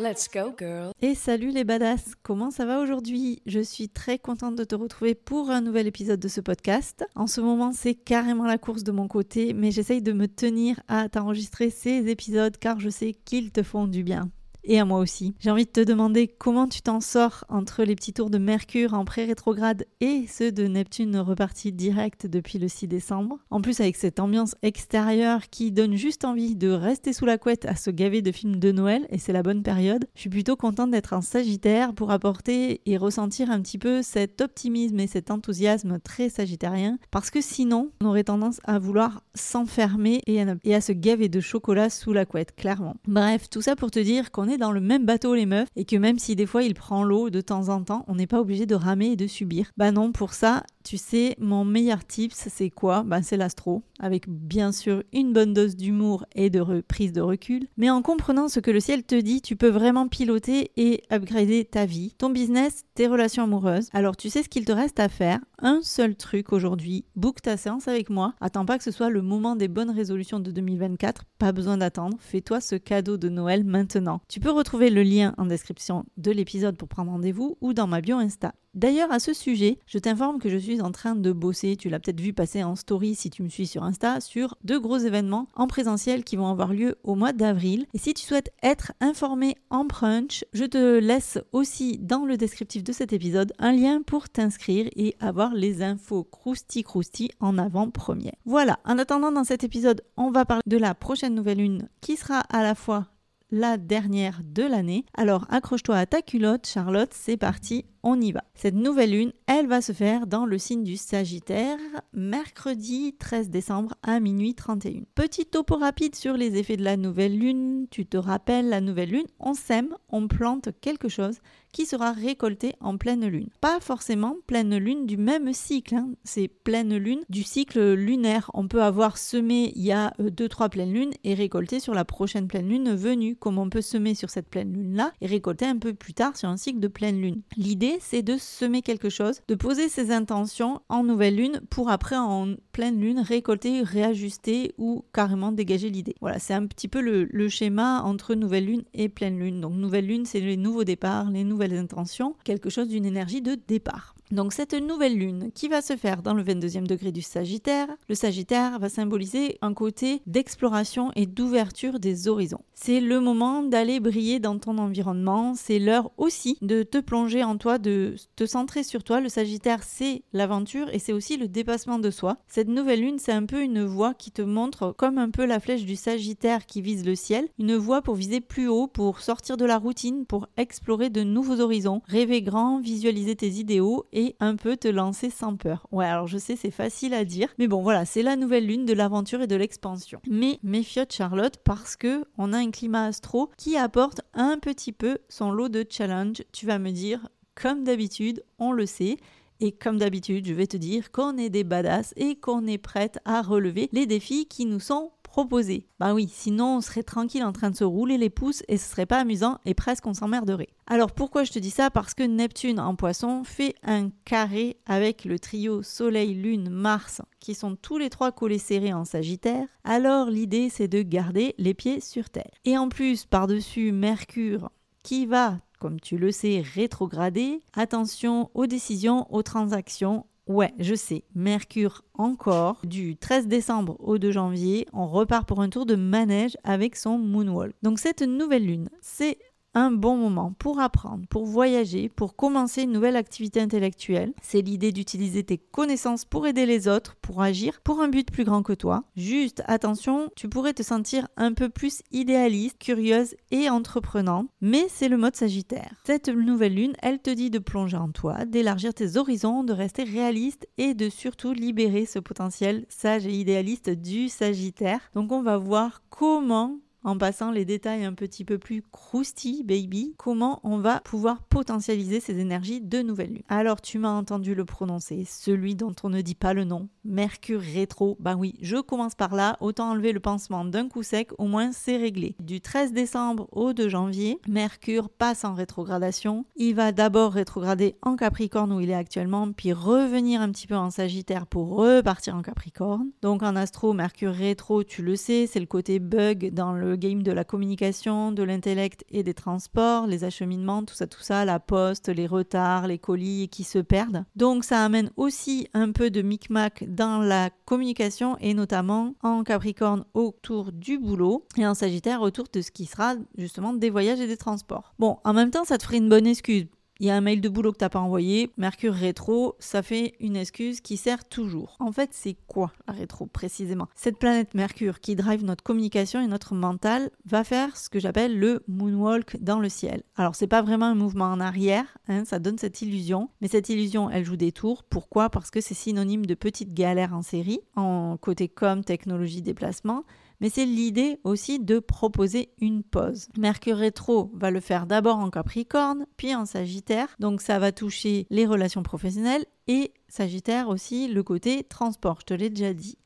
Let's go, girl. Et salut les badass, comment ça va aujourd'hui? Je suis très contente de te retrouver pour un nouvel épisode de ce podcast. En ce moment, c'est carrément la course de mon côté, mais j'essaye de me tenir à t'enregistrer ces épisodes car je sais qu'ils te font du bien et à moi aussi. J'ai envie de te demander comment tu t'en sors entre les petits tours de Mercure en pré-rétrograde et ceux de Neptune repartis direct depuis le 6 décembre. En plus avec cette ambiance extérieure qui donne juste envie de rester sous la couette à se gaver de films de Noël et c'est la bonne période. Je suis plutôt contente d'être en Sagittaire pour apporter et ressentir un petit peu cet optimisme et cet enthousiasme très sagittarien parce que sinon on aurait tendance à vouloir s'enfermer et à se gaver de chocolat sous la couette, clairement. Bref, tout ça pour te dire qu'on est dans le même bateau les meufs et que même si des fois il prend l'eau de temps en temps, on n'est pas obligé de ramer et de subir. Bah non, pour ça, tu sais, mon meilleur tips, c'est quoi? Bah c'est l'astro, avec bien sûr une bonne dose d'humour et de prise de recul. Mais en comprenant ce que le ciel te dit, tu peux vraiment piloter et upgrader ta vie, ton business, tes relations amoureuses. Alors tu sais ce qu'il te reste à faire? Un seul truc aujourd'hui, book ta séance avec moi. Attends pas que ce soit le moment des bonnes résolutions de 2024, pas besoin d'attendre. Fais-toi ce cadeau de Noël maintenant. Tu peux retrouver le lien en description de l'épisode pour prendre rendez-vous ou dans ma bio Insta. D'ailleurs, à ce sujet, je t'informe que je suis en train de bosser, tu l'as peut-être vu passer en story si tu me suis sur Insta, sur deux gros événements en présentiel qui vont avoir lieu au mois d'avril. Et si tu souhaites être informé en brunch, je te laisse aussi dans le descriptif de cet épisode un lien pour t'inscrire et avoir les infos crousti crousti en avant-première. Voilà, en attendant dans cet épisode, on va parler de la prochaine nouvelle lune qui sera à la fois la dernière de l'année. Alors accroche-toi à ta culotte, Charlotte, c'est parti, on y va. Cette nouvelle lune, elle va se faire dans le signe du Sagittaire, mercredi 13 décembre à minuit 31. Petit topo rapide sur les effets de la nouvelle lune. Tu te rappelles, la nouvelle lune, on sème, on plante quelque chose qui sera récolté en pleine lune. Pas forcément pleine lune du même cycle, hein. c'est pleine lune du cycle lunaire. On peut avoir semé il y a 2-3 euh, pleines lunes et récolter sur la prochaine pleine lune venue, comme on peut semer sur cette pleine lune-là et récolter un peu plus tard sur un cycle de pleine lune. L'idée, c'est de semer quelque chose, de poser ses intentions en nouvelle lune pour après en pleine lune récolter, réajuster ou carrément dégager l'idée. Voilà, c'est un petit peu le, le schéma entre nouvelle lune et pleine lune. Donc nouvelle lune, c'est les nouveaux départs, les nouvelles intentions, quelque chose d'une énergie de départ. Donc cette nouvelle lune qui va se faire dans le 22e degré du Sagittaire, le Sagittaire va symboliser un côté d'exploration et d'ouverture des horizons. C'est le moment d'aller briller dans ton environnement, c'est l'heure aussi de te plonger en toi, de te centrer sur toi. Le Sagittaire, c'est l'aventure et c'est aussi le dépassement de soi. Cette nouvelle lune, c'est un peu une voie qui te montre comme un peu la flèche du Sagittaire qui vise le ciel, une voie pour viser plus haut, pour sortir de la routine, pour explorer de nouveaux horizons, rêver grand, visualiser tes idéaux un peu te lancer sans peur. Ouais, alors je sais, c'est facile à dire, mais bon, voilà, c'est la nouvelle lune de l'aventure et de l'expansion. Mais méfiote Charlotte parce que on a un climat astro qui apporte un petit peu son lot de challenge. Tu vas me dire, comme d'habitude, on le sait. Et comme d'habitude, je vais te dire qu'on est des badass et qu'on est prête à relever les défis qui nous sont proposer. Bah oui, sinon on serait tranquille en train de se rouler les pouces et ce serait pas amusant et presque on s'emmerderait. Alors pourquoi je te dis ça? Parce que Neptune en poisson fait un carré avec le trio Soleil, Lune, Mars qui sont tous les trois collés serrés en Sagittaire. Alors l'idée c'est de garder les pieds sur Terre. Et en plus par-dessus Mercure qui va comme tu le sais, rétrograder. Attention aux décisions, aux transactions, Ouais, je sais. Mercure encore. Du 13 décembre au 2 janvier, on repart pour un tour de manège avec son moonwalk. Donc cette nouvelle lune, c'est un bon moment pour apprendre, pour voyager, pour commencer une nouvelle activité intellectuelle. C'est l'idée d'utiliser tes connaissances pour aider les autres, pour agir pour un but plus grand que toi. Juste attention, tu pourrais te sentir un peu plus idéaliste, curieuse et entreprenante, mais c'est le mode Sagittaire. Cette nouvelle lune, elle te dit de plonger en toi, d'élargir tes horizons, de rester réaliste et de surtout libérer ce potentiel sage et idéaliste du Sagittaire. Donc on va voir comment en passant les détails un petit peu plus croustilles, baby, comment on va pouvoir potentialiser ces énergies de nouvelle lune. Alors tu m'as entendu le prononcer, celui dont on ne dit pas le nom, Mercure rétro. Bah oui, je commence par là, autant enlever le pansement d'un coup sec, au moins c'est réglé. Du 13 décembre au 2 janvier, Mercure passe en rétrogradation. Il va d'abord rétrograder en Capricorne où il est actuellement, puis revenir un petit peu en Sagittaire pour repartir en Capricorne. Donc en astro, Mercure rétro, tu le sais, c'est le côté bug dans le game de la communication, de l'intellect et des transports, les acheminements, tout ça, tout ça, la poste, les retards, les colis qui se perdent. Donc ça amène aussi un peu de micmac dans la communication et notamment en Capricorne autour du boulot et en Sagittaire autour de ce qui sera justement des voyages et des transports. Bon, en même temps, ça te ferait une bonne excuse il y a un mail de boulot que t'as pas envoyé, Mercure rétro, ça fait une excuse qui sert toujours. En fait, c'est quoi la rétro précisément? Cette planète Mercure qui drive notre communication et notre mental va faire ce que j'appelle le moonwalk dans le ciel. Alors, c'est pas vraiment un mouvement en arrière, hein, ça donne cette illusion, mais cette illusion, elle joue des tours. Pourquoi? Parce que c'est synonyme de petite galère en série, en côté com, technologie, déplacement mais c'est l'idée aussi de proposer une pause. Mercure rétro va le faire d'abord en Capricorne, puis en Sagittaire, donc ça va toucher les relations professionnelles et Sagittaire aussi le côté transport, je te l'ai déjà dit.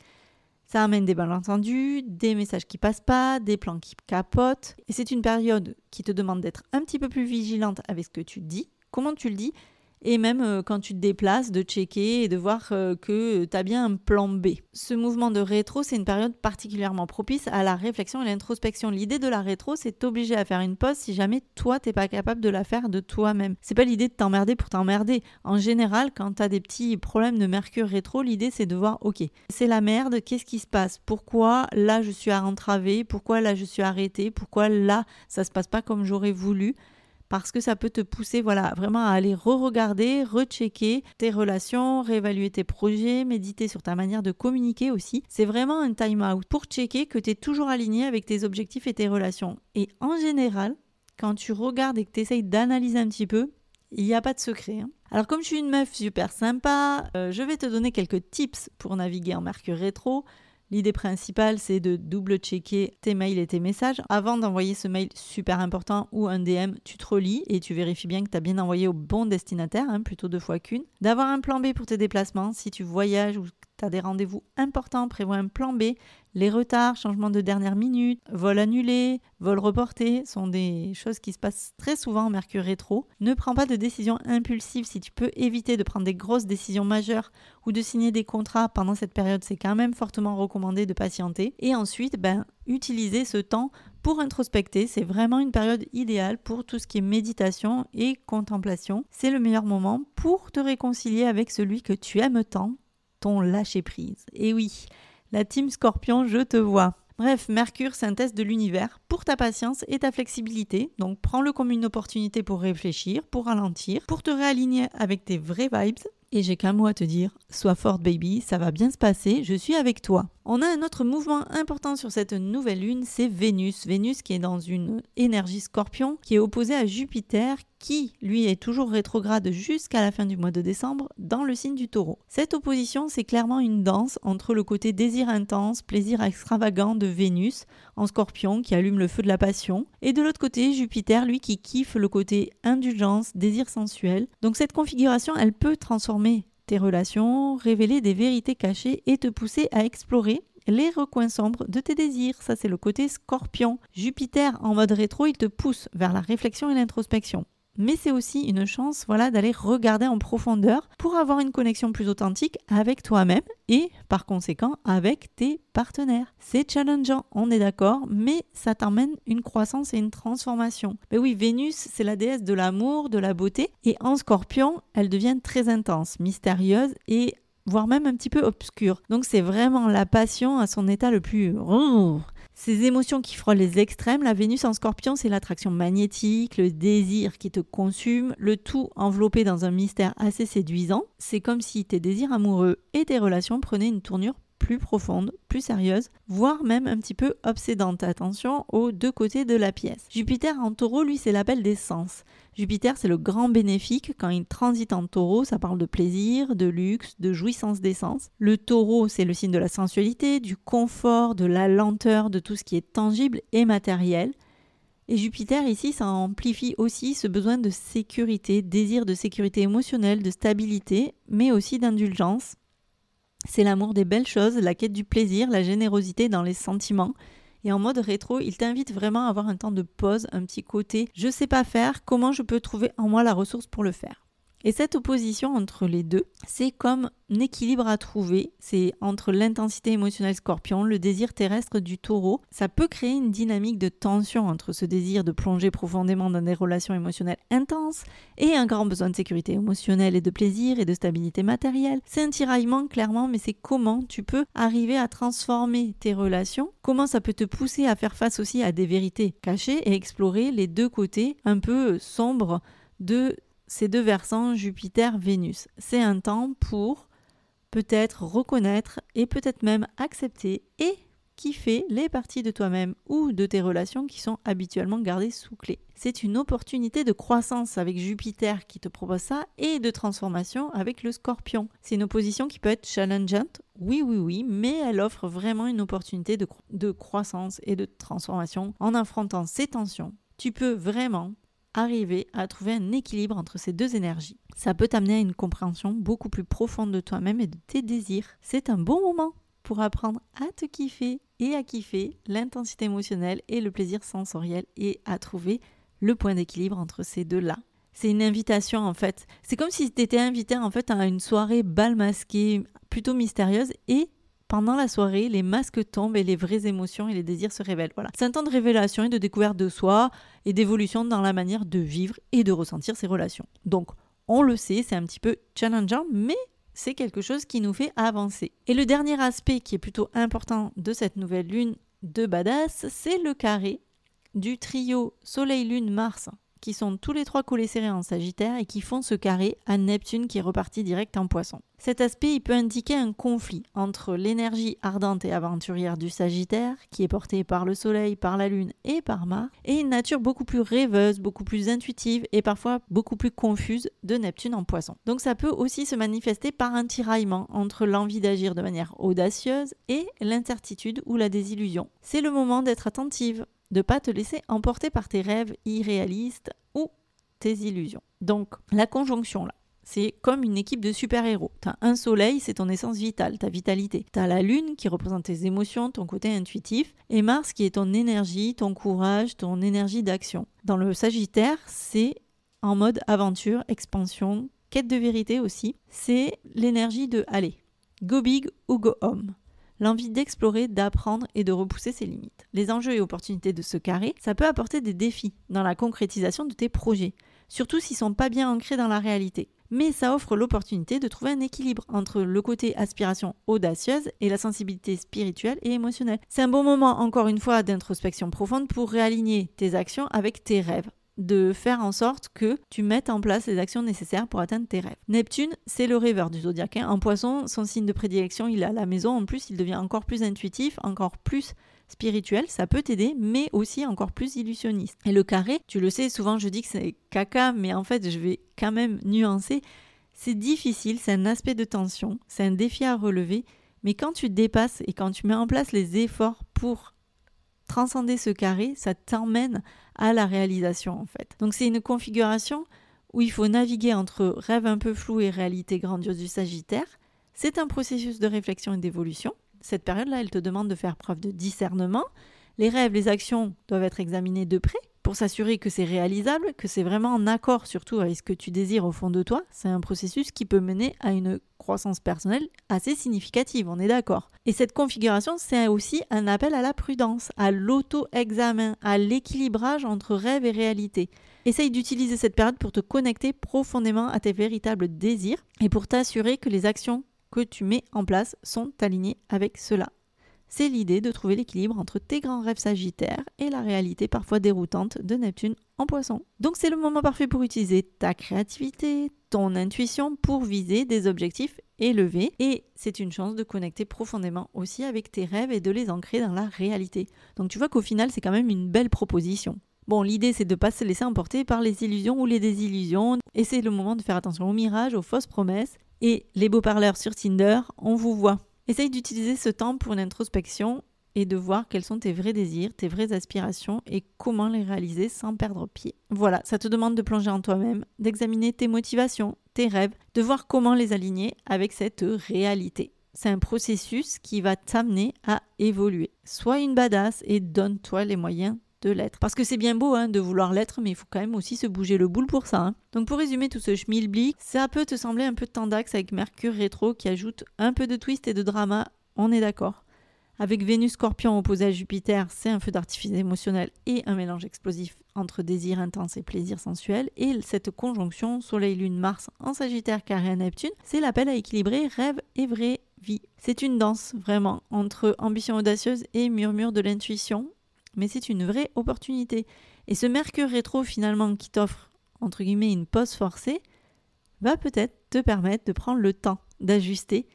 Ça amène des malentendus, des messages qui passent pas, des plans qui capotent. Et c'est une période qui te demande d'être un petit peu plus vigilante avec ce que tu dis, comment tu le dis, et même euh, quand tu te déplaces, de checker et de voir euh, que tu as bien un plan B. Ce mouvement de rétro, c'est une période particulièrement propice à la réflexion et l'introspection. L'idée de la rétro, c'est t'obliger à faire une pause si jamais toi, t'es pas capable de la faire de toi-même. C'est pas l'idée de t'emmerder pour t'emmerder. En général, quand tu as des petits problèmes de mercure rétro, l'idée c'est de voir, ok, c'est la merde, qu'est-ce qui se passe? Pourquoi là je suis à entraver? Pourquoi là je suis arrêté Pourquoi là ça se passe pas comme j'aurais voulu? Parce que ça peut te pousser voilà, vraiment à aller re-regarder, rechecker tes relations, réévaluer tes projets, méditer sur ta manière de communiquer aussi. C'est vraiment un time-out pour checker que tu es toujours aligné avec tes objectifs et tes relations. Et en général, quand tu regardes et que tu essayes d'analyser un petit peu, il n'y a pas de secret. Hein. Alors comme je suis une meuf super sympa, euh, je vais te donner quelques tips pour naviguer en Mercure rétro. L'idée principale, c'est de double-checker tes mails et tes messages. Avant d'envoyer ce mail super important ou un DM, tu te relis et tu vérifies bien que tu as bien envoyé au bon destinataire, hein, plutôt deux fois qu'une. D'avoir un plan B pour tes déplacements si tu voyages ou tu des rendez-vous importants, prévois un plan B. Les retards, changements de dernière minute, vol annulé, vol reporté sont des choses qui se passent très souvent en Mercure rétro. Ne prends pas de décisions impulsives si tu peux éviter de prendre des grosses décisions majeures ou de signer des contrats pendant cette période, c'est quand même fortement recommandé de patienter. Et ensuite, ben, utiliser ce temps pour introspecter. C'est vraiment une période idéale pour tout ce qui est méditation et contemplation. C'est le meilleur moment pour te réconcilier avec celui que tu aimes tant, ton lâcher prise? Et oui, la team Scorpion, je te vois. Bref, Mercure, synthèse de l'univers pour ta patience et ta flexibilité. Donc prends-le comme une opportunité pour réfléchir, pour ralentir, pour te réaligner avec tes vraies vibes. Et j'ai qu'un mot à te dire, sois forte baby, ça va bien se passer, je suis avec toi. On a un autre mouvement important sur cette nouvelle lune, c'est Vénus. Vénus qui est dans une énergie scorpion, qui est opposée à Jupiter, qui lui est toujours rétrograde jusqu'à la fin du mois de décembre dans le signe du taureau. Cette opposition, c'est clairement une danse entre le côté désir intense, plaisir extravagant de Vénus en scorpion qui allume le feu de la passion, et de l'autre côté Jupiter, lui qui kiffe le côté indulgence, désir sensuel. Donc cette configuration, elle peut transformer tes relations, révéler des vérités cachées et te pousser à explorer les recoins sombres de tes désirs. Ça, c'est le côté scorpion. Jupiter en mode rétro, il te pousse vers la réflexion et l'introspection mais c'est aussi une chance voilà d'aller regarder en profondeur pour avoir une connexion plus authentique avec toi-même et par conséquent avec tes partenaires. C'est challengeant, on est d'accord, mais ça t'emmène une croissance et une transformation. Mais oui, Vénus, c'est la déesse de l'amour, de la beauté et en Scorpion, elle devient très intense, mystérieuse et voire même un petit peu obscure. Donc c'est vraiment la passion à son état le plus ces émotions qui frôlent les extrêmes, la Vénus en scorpion, c'est l'attraction magnétique, le désir qui te consume, le tout enveloppé dans un mystère assez séduisant. C'est comme si tes désirs amoureux et tes relations prenaient une tournure plus profonde, plus sérieuse, voire même un petit peu obsédante. Attention aux deux côtés de la pièce. Jupiter en taureau, lui, c'est l'appel des sens. Jupiter, c'est le grand bénéfique. Quand il transite en taureau, ça parle de plaisir, de luxe, de jouissance d'essence. Le taureau, c'est le signe de la sensualité, du confort, de la lenteur, de tout ce qui est tangible et matériel. Et Jupiter ici, ça amplifie aussi ce besoin de sécurité, désir de sécurité émotionnelle, de stabilité, mais aussi d'indulgence. C'est l'amour des belles choses, la quête du plaisir, la générosité dans les sentiments. Et en mode rétro, il t'invite vraiment à avoir un temps de pause, un petit côté je sais pas faire, comment je peux trouver en moi la ressource pour le faire. Et cette opposition entre les deux, c'est comme un équilibre à trouver. C'est entre l'intensité émotionnelle scorpion, le désir terrestre du taureau. Ça peut créer une dynamique de tension entre ce désir de plonger profondément dans des relations émotionnelles intenses et un grand besoin de sécurité émotionnelle et de plaisir et de stabilité matérielle. C'est un tiraillement clairement, mais c'est comment tu peux arriver à transformer tes relations, comment ça peut te pousser à faire face aussi à des vérités cachées et explorer les deux côtés un peu sombres de ces deux versants Jupiter-Vénus. C'est un temps pour peut-être reconnaître et peut-être même accepter et kiffer les parties de toi-même ou de tes relations qui sont habituellement gardées sous clé. C'est une opportunité de croissance avec Jupiter qui te propose ça et de transformation avec le scorpion. C'est une opposition qui peut être challengeante, oui, oui, oui, mais elle offre vraiment une opportunité de, de croissance et de transformation en affrontant ces tensions. Tu peux vraiment arriver à trouver un équilibre entre ces deux énergies. Ça peut t'amener à une compréhension beaucoup plus profonde de toi-même et de tes désirs. C'est un bon moment pour apprendre à te kiffer et à kiffer l'intensité émotionnelle et le plaisir sensoriel et à trouver le point d'équilibre entre ces deux-là. C'est une invitation en fait. C'est comme si tu étais invité en fait à une soirée bal masquée plutôt mystérieuse et pendant la soirée, les masques tombent et les vraies émotions et les désirs se révèlent. Voilà. C'est un temps de révélation et de découverte de soi et d'évolution dans la manière de vivre et de ressentir ses relations. Donc, on le sait, c'est un petit peu challengeant, mais c'est quelque chose qui nous fait avancer. Et le dernier aspect qui est plutôt important de cette nouvelle lune de badass, c'est le carré du trio Soleil, Lune, Mars qui sont tous les trois collés en Sagittaire et qui font ce carré à Neptune qui est reparti direct en Poisson. Cet aspect, il peut indiquer un conflit entre l'énergie ardente et aventurière du Sagittaire, qui est portée par le Soleil, par la Lune et par Mars, et une nature beaucoup plus rêveuse, beaucoup plus intuitive et parfois beaucoup plus confuse de Neptune en Poisson. Donc ça peut aussi se manifester par un tiraillement entre l'envie d'agir de manière audacieuse et l'incertitude ou la désillusion. C'est le moment d'être attentive de pas te laisser emporter par tes rêves irréalistes ou tes illusions. Donc la conjonction là, c'est comme une équipe de super-héros. T'as un soleil, c'est ton essence vitale, ta vitalité. T'as la lune qui représente tes émotions, ton côté intuitif, et Mars qui est ton énergie, ton courage, ton énergie d'action. Dans le Sagittaire, c'est en mode aventure, expansion, quête de vérité aussi. C'est l'énergie de aller, go big ou go home l'envie d'explorer, d'apprendre et de repousser ses limites. Les enjeux et opportunités de ce carré, ça peut apporter des défis dans la concrétisation de tes projets, surtout s'ils sont pas bien ancrés dans la réalité. Mais ça offre l'opportunité de trouver un équilibre entre le côté aspiration audacieuse et la sensibilité spirituelle et émotionnelle. C'est un bon moment, encore une fois, d'introspection profonde pour réaligner tes actions avec tes rêves de faire en sorte que tu mettes en place les actions nécessaires pour atteindre tes rêves. Neptune, c'est le rêveur du zodiaque. Hein. En poisson, son signe de prédilection, il est à la maison. En plus, il devient encore plus intuitif, encore plus spirituel. Ça peut t'aider, mais aussi encore plus illusionniste. Et le carré, tu le sais, souvent je dis que c'est caca, mais en fait, je vais quand même nuancer. C'est difficile, c'est un aspect de tension, c'est un défi à relever. Mais quand tu dépasses et quand tu mets en place les efforts pour transcender ce carré, ça t'emmène à la réalisation en fait. Donc c'est une configuration où il faut naviguer entre rêve un peu flou et réalité grandiose du Sagittaire. C'est un processus de réflexion et d'évolution. Cette période-là, elle te demande de faire preuve de discernement. Les rêves, les actions doivent être examinés de près pour s'assurer que c'est réalisable, que c'est vraiment en accord surtout avec ce que tu désires au fond de toi. C'est un processus qui peut mener à une croissance personnelle assez significative, on est d'accord. Et cette configuration, c'est aussi un appel à la prudence, à l'auto-examen, à l'équilibrage entre rêve et réalité. Essaye d'utiliser cette période pour te connecter profondément à tes véritables désirs et pour t'assurer que les actions que tu mets en place sont alignées avec cela. C'est l'idée de trouver l'équilibre entre tes grands rêves sagittaires et la réalité parfois déroutante de Neptune en poisson. Donc c'est le moment parfait pour utiliser ta créativité, ton intuition pour viser des objectifs élevés et c'est une chance de connecter profondément aussi avec tes rêves et de les ancrer dans la réalité. Donc tu vois qu'au final c'est quand même une belle proposition. Bon, l'idée c'est de ne pas se laisser emporter par les illusions ou les désillusions et c'est le moment de faire attention aux mirages, aux fausses promesses et les beaux parleurs sur Tinder, on vous voit. Essaye d'utiliser ce temps pour une introspection et de voir quels sont tes vrais désirs, tes vraies aspirations et comment les réaliser sans perdre pied. Voilà, ça te demande de plonger en toi-même, d'examiner tes motivations, tes rêves, de voir comment les aligner avec cette réalité. C'est un processus qui va t'amener à évoluer. Sois une badass et donne-toi les moyens de l'être. Parce que c'est bien beau hein, de vouloir l'être, mais il faut quand même aussi se bouger le boule pour ça. Hein. Donc pour résumer tout ce schmilblick, ça peut te sembler un peu tendax avec Mercure rétro qui ajoute un peu de twist et de drama, on est d'accord. Avec Vénus Scorpion opposé à Jupiter, c'est un feu d'artifice émotionnel et un mélange explosif entre désir intense et plaisir sensuel. Et cette conjonction Soleil-Lune-Mars en Sagittaire carré à Neptune, c'est l'appel à équilibrer rêve et vraie vie. C'est une danse vraiment entre ambition audacieuse et murmure de l'intuition mais c'est une vraie opportunité. Et ce Mercure rétro finalement qui t'offre, entre guillemets, une pause forcée, va peut-être te permettre de prendre le temps d'ajuster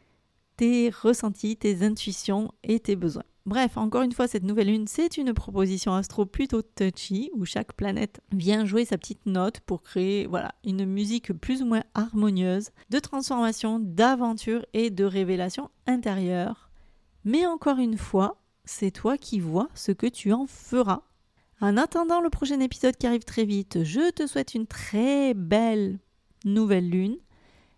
tes ressentis, tes intuitions et tes besoins. Bref, encore une fois, cette nouvelle lune, c'est une proposition astro plutôt touchy où chaque planète vient jouer sa petite note pour créer voilà, une musique plus ou moins harmonieuse de transformation, d'aventure et de révélation intérieure. Mais encore une fois, c'est toi qui vois ce que tu en feras. En attendant le prochain épisode qui arrive très vite, je te souhaite une très belle nouvelle lune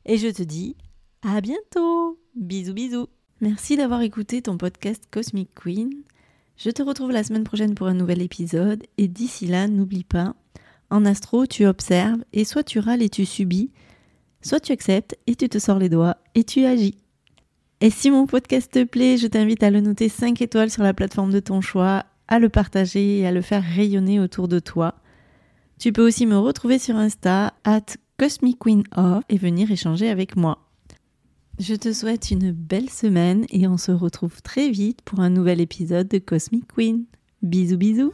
et je te dis à bientôt. Bisous bisous. Merci d'avoir écouté ton podcast Cosmic Queen. Je te retrouve la semaine prochaine pour un nouvel épisode et d'ici là, n'oublie pas, en astro, tu observes et soit tu râles et tu subis, soit tu acceptes et tu te sors les doigts et tu agis. Et si mon podcast te plaît, je t'invite à le noter 5 étoiles sur la plateforme de ton choix, à le partager et à le faire rayonner autour de toi. Tu peux aussi me retrouver sur Insta, at CosmicQueenOf, et venir échanger avec moi. Je te souhaite une belle semaine et on se retrouve très vite pour un nouvel épisode de Cosmic Queen. Bisous bisous